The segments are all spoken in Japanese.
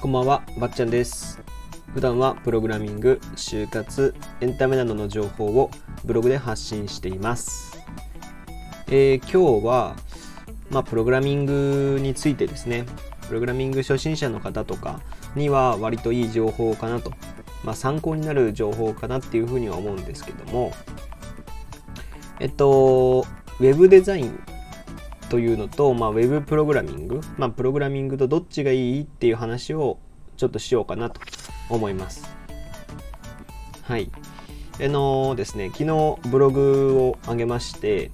こんばんは、ばっちゃんです。普段はプログラミング、就活、エンタメなどの情報をブログで発信しています。えー今日は、まあ、プログラミングについてですね、プログラミング初心者の方とかには割といい情報かなと、まあ、参考になる情報かなっていうふうには思うんですけども、えっと、ウェブデザインというのと、まあ、ウェブプログラミング、まあ、プログラミングとどっちがいいっていう話をちょっとしようかなと思います。はい。あのですね、昨日ブログを上げまして、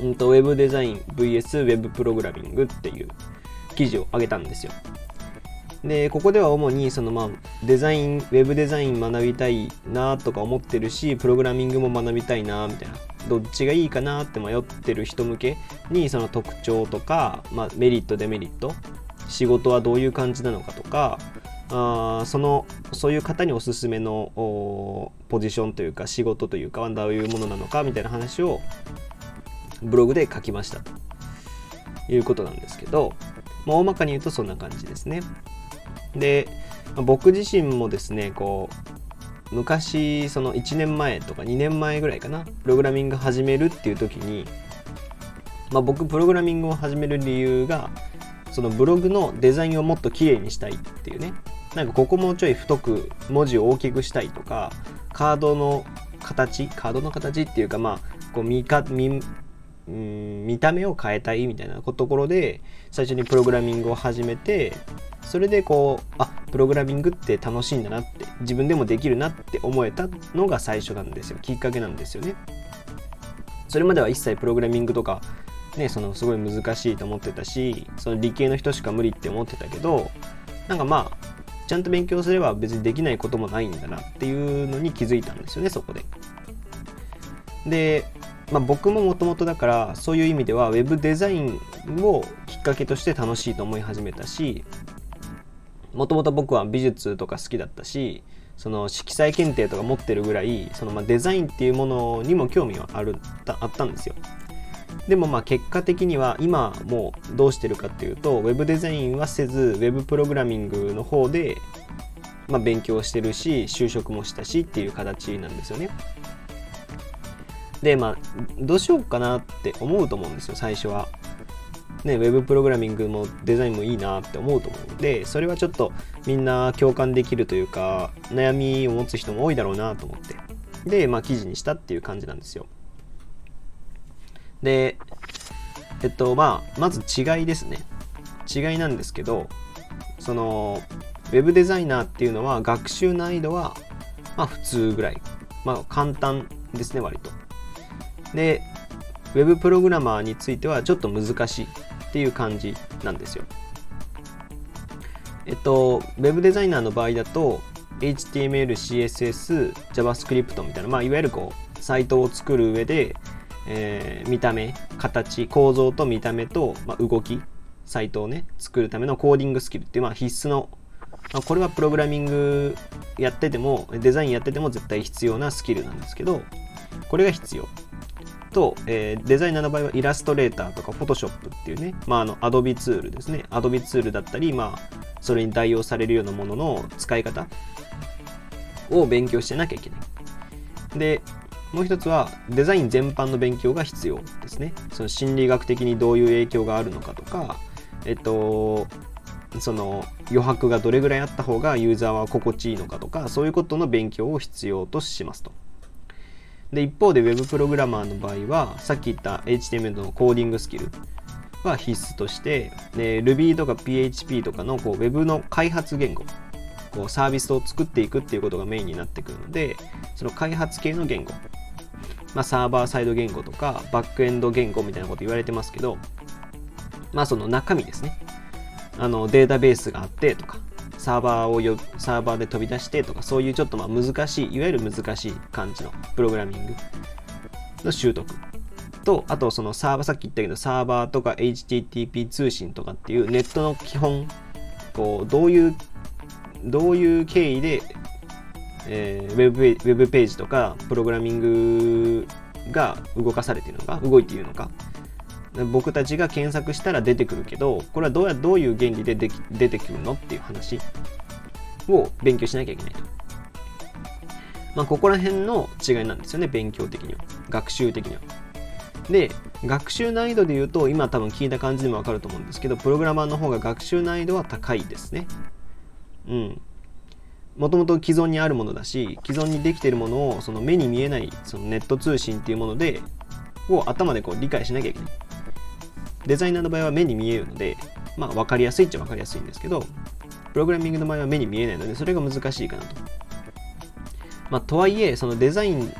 うんうんと、ウェブデザイン VS ウェブプログラミングっていう記事を上げたんですよ。で、ここでは主にそのまあデザイン、ウェブデザイン学びたいなとか思ってるし、プログラミングも学びたいなみたいな、どっちがいいかなって迷ってる人向けにその特徴とか、まあ、メリット、デメリット、仕事はどういう感じなのかとか、あそのそういう方におすすめのポジションというか仕事というかはどういうものなのかみたいな話をブログで書きましたということなんですけど、まあ、大まかに言うとそんな感じですね。で、僕自身もですねこう昔その1年前とか2年前ぐらいかなプログラミング始めるっていう時に、まあ、僕プログラミングを始める理由がそのブログのデザインをもっと綺麗にしたいっていうね。なんかここもうちょい太く文字を大きくしたいとかカードの形カードの形っていうかまあこう見か見うん見た目を変えたいみたいなところで最初にプログラミングを始めてそれでこうあプログラミングって楽しいんだなって自分でもできるなって思えたのが最初なんですよ。きっかけなんですよね。それまでは一切プログラミングとかねそのすごい難しいと思ってたしその理系の人しか無理って思ってたけどなんかまあちゃんと勉強すれば別にできないこともないんだなっていうのに気づいたんですよねそこで。でまあ、僕ももともとだからそういう意味ではウェブデザインをきっかけとして楽しいと思い始めたしもともと僕は美術とか好きだったしその色彩検定とか持ってるぐらいそのまあデザインっていうものにも興味はあるあったんですよ。でもまあ結果的には今もうどうしてるかっていうとウェブデザインはせずウェブプログラミングの方でまあ勉強してるし就職もしたしっていう形なんですよね。でまあどうしようかなって思うと思うんですよ最初は。ね、ウェブプログラミングもデザインもいいなって思うと思うのでそれはちょっとみんな共感できるというか悩みを持つ人も多いだろうなと思ってでまあ記事にしたっていう感じなんですよ。でえっとまあまず違いですね違いなんですけどそのウェブデザイナーっていうのは学習難易度はまあ普通ぐらいまあ簡単ですね割とで、ウェブプログラマーについてはちょっと難しいっていう感じなんですよ。えっと、ウェブデザイナーの場合だと、HTML、CSS、JavaScript みたいな、まあ、いわゆるこう、サイトを作る上で、えー見た目、形、構造と見た目と、まあ、動き、サイトをね、作るためのコーディングスキルっていう、まあ、必須の、まあ、これはプログラミングやってても、デザインやってても絶対必要なスキルなんですけど、これが必要。と、えーデザイナーの場合はイラストレーターとかフォトショップっていうね、まあ、あの、アドビツールですね。アドビツールだったり、まあ、それに代用されるようなものの使い方を勉強してなきゃいけない。で、もう一つは、デザイン全般の勉強が必要ですね。その心理学的にどういう影響があるのかとか、えっと、その余白がどれぐらいあった方がユーザーは心地いいのかとか、そういうことの勉強を必要としますと。で一方で Web プログラマーの場合はさっき言った HTML のコーディングスキルは必須としてで Ruby とか PHP とかのこう Web の開発言語こうサービスを作っていくっていうことがメインになってくるのでその開発系の言語、まあ、サーバーサイド言語とかバックエンド言語みたいなこと言われてますけどまあその中身ですね。あのデータベースがあってとかサーバーをよサーバーで飛び出してとかそういうちょっとまあ難しいいわゆる難しい感じのプログラミングの習得。とあとそのサーバーさっき言ったけどサーバーとか HTTP 通信とかっていうネットの基本こうどういうどういう経緯で、えーウェブペウェブページとかプログラミングが動かされているのか動いているのか僕たちが検索したら出てくるけどこれはどうやどういう原理でで出てくるのっていう話を勉強しなきゃいけないと。まあ、ここら辺の違いなんですよね勉強的には学習的には。で学習難易度で言うと今多分聞いた感じでもわかると思うんですけどプログラマーの方が学習難易度は高いですね。うん。もともと既存にあるものだし既存にできているものをその目に見えないそのネット通信っていうものでを頭でこう理解しなきゃいけないデザイナーの場合は目に見えるのでまあ分かりやすいっちゃ分かりやすいんですけどプログラミングの場合は目に見えないのでそれが難しいかなと。まあとはいえそのデザイン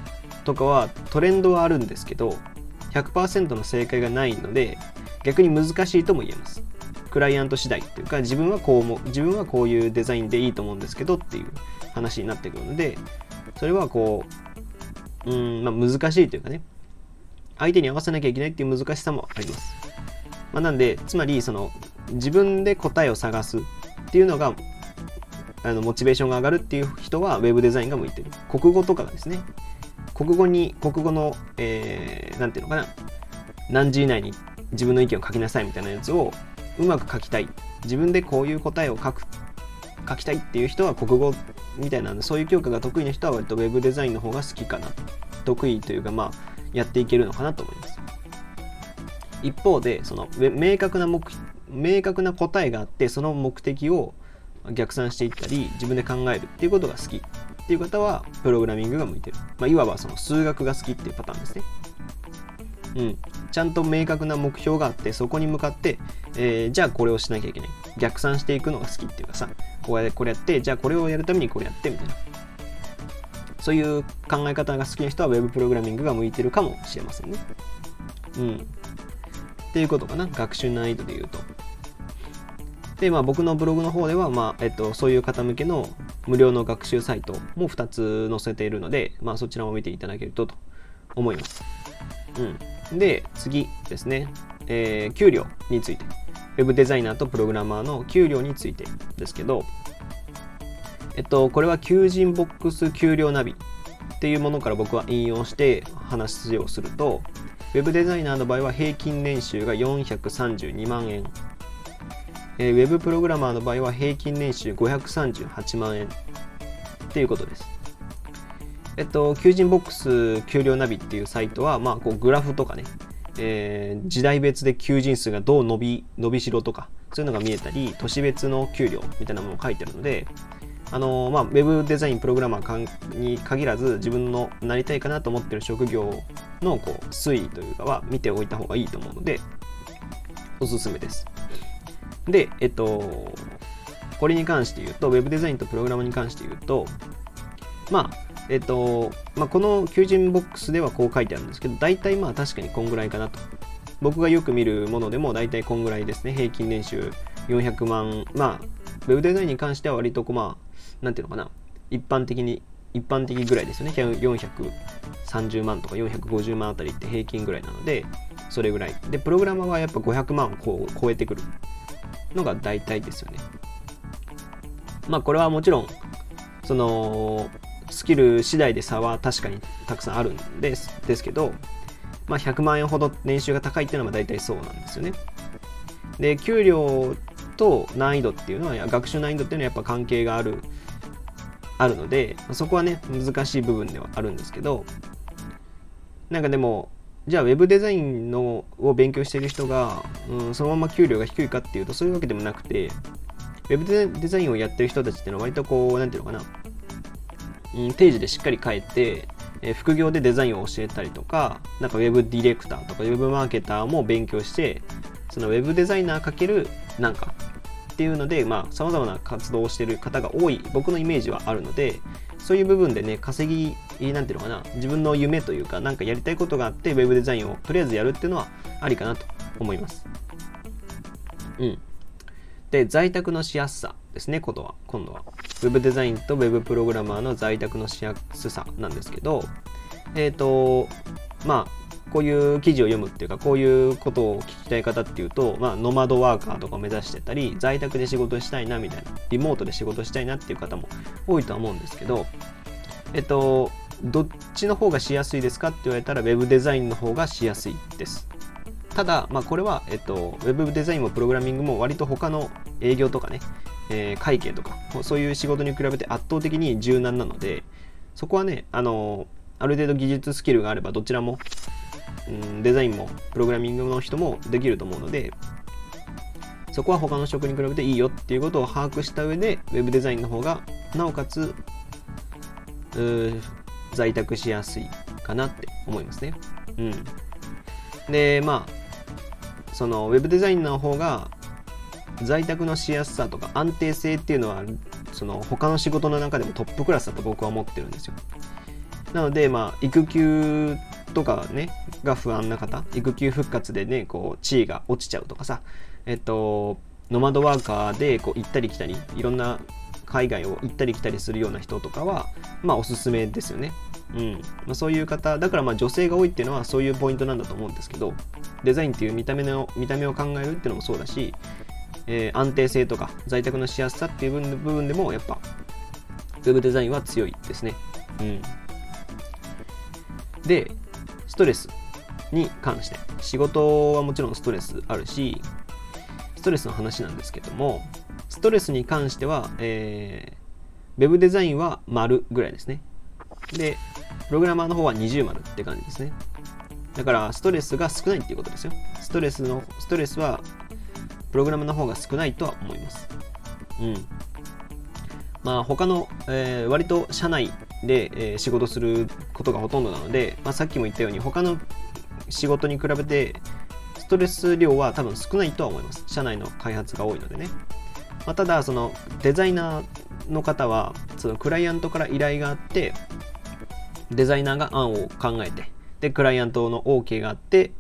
とかはトレンドはあるんですけど100%の正解がないので逆に難しいとも言えます。クライアント次第っていうか自分はこうも自分はこういうデザインでいいと思うんですけどっていう話になってくるのでそれはこううんまあ難しいというかね相手に合わせなきゃいけないっていう難しさもあります、まあ、なんでつまりその自分で答えを探すっていうのがあのモチベーションが上がるっていう人は web デザインが向いてる。国語とかがですね。国語に国語の何、えー、て言うのかな。何時以内に自分の意見を書きなさいみたいなやつをうまく書きたい。自分でこういう答えを書く書きたいっていう人は国語みたいなそういう教科が得意な人は割と web デザインの方が好きかな。得意というかまあやっていけるのかなと思います。一方でその明確な目明確な答えがあってその目的を逆算していったり自分で考えるっていうことが好き。っていう方はプログラミングが向いてる、まあ、いわばその数学が好きっていうパターンですね。うん、ちゃんと明確な目標があってそこに向かって、えー、じゃあこれをしなきゃいけない。逆算していくのが好きっていうかさこうやこれやってじゃあこれをやるためにこれやってみたいな。そういう考え方が好きな人は Web プログラミングが向いてるかもしれませんね。うん。っていうことかな学習難易度で言うとでまあ僕のブログの方では、まあえっと、そういう方向けの無料の学習サイトも2つ載せているので、まあ、そちらも見ていただけるとと思います。うんで、次ですね、えー、給料について。Web デザイナーとプログラマーの給料についてですけど、えっと、これは求人ボックス給料ナビっていうものから僕は引用して話をすると、Web デザイナーの場合は平均年収が432万円。えー、Web プログラマーの場合は平均年収538万円っていうことです。えっと、求人ボックス給料ナビっていうサイトは、まあ、こうグラフとかね、えー、時代別で求人数がどう伸び、伸びしろとか、そういうのが見えたり、都市別の給料みたいなものを書いてるので、あの、まあ、ウェブデザインプログラマーに限らず、自分のなりたいかなと思ってる職業のこう推移というかは見ておいた方がいいと思うので、おすすめです。で、えっと、これに関して言うと、ウェブデザインとプログラムに関して言うと、まあ、えっと、まあ、この求人ボックスではこう書いてあるんですけど、大体まあ確かにこんぐらいかなと。僕がよく見るものでも大体こんぐらいですね。平均年収400万。まあ、ウェブデザインに関しては割とこう、まあ、なんていうのかな。一般的に、一般的ぐらいですよね。430万とか450万あたりって平均ぐらいなので、それぐらい。で、プログラマーはやっぱ500万をこう超えてくるのが大体ですよね。まあ、これはもちろん、その、スキル次第で差は確かにたくさんあるんですですけど、まあ、100万円ほど年収が高いっていうのは大体そうなんですよね。で給料と難易度っていうのは学習難易度っていうのはやっぱ関係があるあるのでそこはね難しい部分ではあるんですけどなんかでもじゃあ Web デザインのを勉強している人が、うん、そのまま給料が低いかっていうとそういうわけでもなくて Web デザインをやってる人たちっていうのは割とこう何ていうのかなうん、定時でしっかり帰って、え、副業でデザインを教えたりとか、なんかウェブディレクターとかウェブマーケターも勉強して、そのウェブデザイナーかけるなんかっていうので、まあ、様々な活動をしている方が多い、僕のイメージはあるので、そういう部分でね、稼ぎ、なんていうのかな、自分の夢というか、なんかやりたいことがあって、ウェブデザインをとりあえずやるっていうのはありかなと思います。うん。で、在宅のしやすさですね、ことは、今度は。Web デザインと Web プログラマーの在宅のしやすさなんですけど、えっ、ー、と、まあ、こういう記事を読むっていうか、こういうことを聞きたい方っていうと、まあ、ノマドワーカーとかを目指してたり、在宅で仕事したいなみたいな、リモートで仕事したいなっていう方も多いとは思うんですけど、えっと、どっちの方がしやすいですかって言われたら Web デザインの方がしやすいです。ただ、まあ、これは、えっと、ウェブデザインもプログラミングも割と他の営業とかね、えー、会計とかそういう仕事に比べて圧倒的に柔軟なのでそこはねあのある程度技術スキルがあればどちらも、うん、デザインもプログラミングの人もできると思うのでそこは他の職に比べていいよっていうことを把握した上で Web デザインの方がなおかつ在宅しやすいかなって思いますね。うん。で、まあ、その Web デザインの方が在宅のしやすさとか安定性っていうのはその他の仕事の中でもトップクラスだと僕は思ってるんですよ。なので、まあ、育休とかね、が不安な方、育休復活でね、こう、地位が落ちちゃうとかさ、えっと、ノマドワーカーでこう行ったり来たり、いろんな海外を行ったり来たりするような人とかは、まあ、おすすめですよね。うんまあ、そういう方、だからまあ女性が多いっていうのはそういうポイントなんだと思うんですけど、デザインっていう見た目の見た目を考えるっていうのもそうだし、えー、安定性とか在宅のしやすさっていう部分でもやっぱ Web デザインは強いですね。うん。で、ストレスに関して、仕事はもちろんストレスあるし、ストレスの話なんですけども、ストレスに関しては、えー、Web デザインは丸ぐらいですね。で、プログラマーの方は20丸って感じですね。だから、ストレスが少ないっていうことですよ。ストレスの、ストレスはプログラムの方が少ないとは思います。うん。まあ他の、えー、割と社内で、えー、仕事することがほとんどなので、まあ、さっきも言ったように他の仕事に比べてストレス量は多分少ないとは思います。社内の開発が多いのでね。まあ、ただ、そのデザイナーの方は、そのクライアントから依頼があって、デザイナーが案を考えて、で、クライアントの OK があって、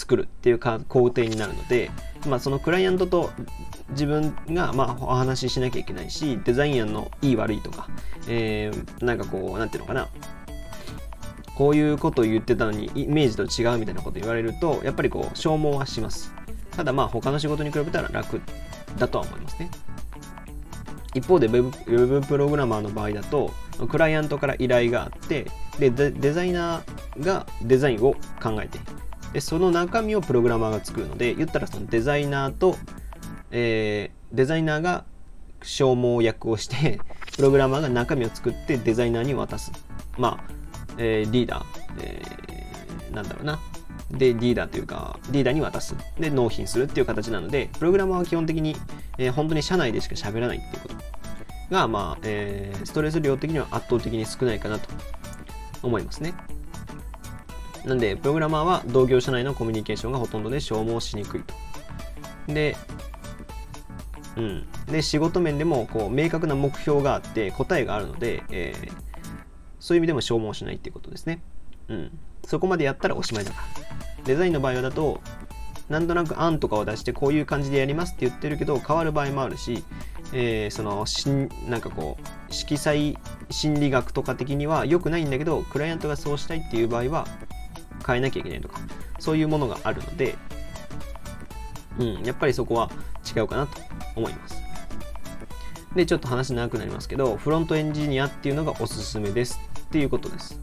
作るっていうか工程になるので、まあ、そのクライアントと自分がまあお話ししなきゃいけないしデザイン案のいい悪いとか、えー、なんかこうなんていうのかなこういうことを言ってたのにイメージと違うみたいなこと言われるとやっぱりこう消耗はします。ただまあ他の仕事に比べたら楽だとは思いますね。一方で Web, プログラマーの場合だとクライアントから依頼があってでデザイナーがデザインを考えてでその中身をプログラマーが作るので言ったらそのデザイナーと、えー、デザイナーが消耗役をしてプログラマーが中身を作ってデザイナーに渡す。まあ、えー、リーダー、えー、なんだろうなでリーダーというかリーダーに渡すで納品するっていう形なのでプログラマーは基本的に、えー、本当に社内でしか喋らないっていうことが、まあえー、ストレス量的には圧倒的に少ないかなと思いますね。なんで、プログラマーは同業者内のコミュニケーションがほとんどで消耗しにくいと。で、うん。で、仕事面でも、こう、明確な目標があって、答えがあるので、えー、そういう意味でも消耗しないっていうことですね。うん。そこまでやったらおしまいだから。デザインの場合はだと、なんとなく案とかを出してこういう感じでやりますって言ってるけど変わる場合もあるし、えー、そのしんなんかこう色彩心理学とか的には良くないんだけどクライアントがそうしたいっていう場合は変えなきゃいけないとか、そういうものがあるので、うん、やっぱりそこは違うかなと思います。で、ちょっと話長くなりますけど、フロントエンジニアっていうのがおすすめですっていうことです。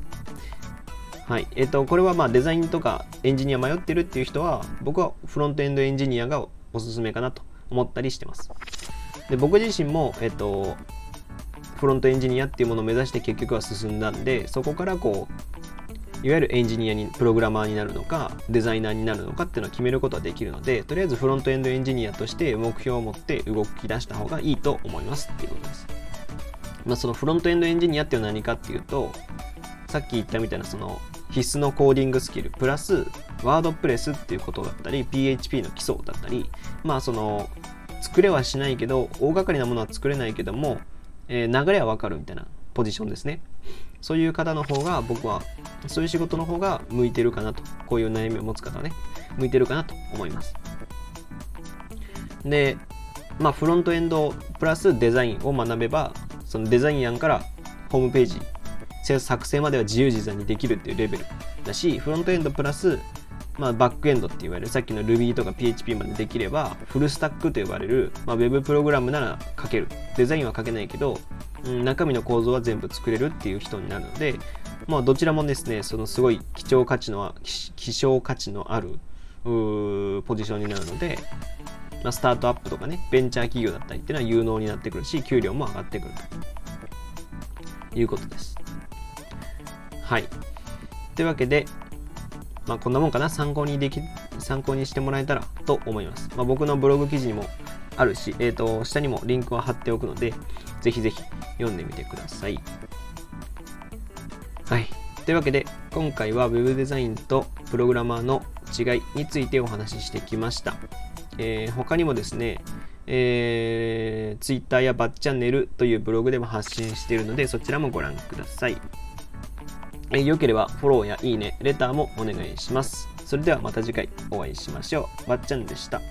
はい。えっ、と、これはまあデザインとかエンジニア迷ってるっていう人は、僕はフロントエンドエンジニアがおすすめかなと思ったりしてます。で、僕自身も、えっ、と、フロントエンジニアっていうものを目指して結局は進んだんで、そこからこう、いわゆるエンジニアにプログラマーになるのかデザイナーになるのかっていうのを決めることはできるのでとりあえずフロントエンドエンジニアとして目標を持って動き出した方がいいと思いますっていうことです、まあ、そのフロントエンドエンジニアっていうのは何かっていうとさっき言ったみたいなその必須のコーディングスキルプラスワードプレスっていうことだったり PHP の基礎だったりまあその作れはしないけど大掛かりなものは作れないけども、えー、流れはわかるみたいなポジションですね。そういう方の方が僕はそういう仕事の方が向いてるかなと。こういう悩みを持つ方はね向いてるかなと思います。でまあフロントエンドプラスデザインを学べばそのデザイン案からホームページ作成までは自由自在にできるっていうレベルだしフロントエンドプラスまあ、バックエンドって言われるさっきの Ruby とか PHP までできればフルスタックと呼ばれる、まあ、Web プログラムなら書ける。デザインは書けないけどうん、中身の構造は全部作れるっていう人になるので、まあ、どちらもですね、そのすごい貴重価値の、希少価値のあるポジションになるので、まあ、スタートアップとかねベンチャー企業だったりっていうのは有能になってくるし給料も上がってくると。いうことです。はい。というわけでまあこんなもんかな？参考にでき参考にしてもらえたらと思います、まあ、僕のブログ記事にもあるし、えーと、下にもリンクを貼っておくのでぜひぜひ読んでみてください。はい。というわけで今回は Web デザインとプログラマーの違いについてお話ししてきました、えー、他にもですねえー、Twitter やバッチャンネルというブログでも発信しているのでそちらもご覧ください。えー、よければフォローやいいね、レターもお願いします。それではまた次回お会いしましょう。ばっちゃんでした。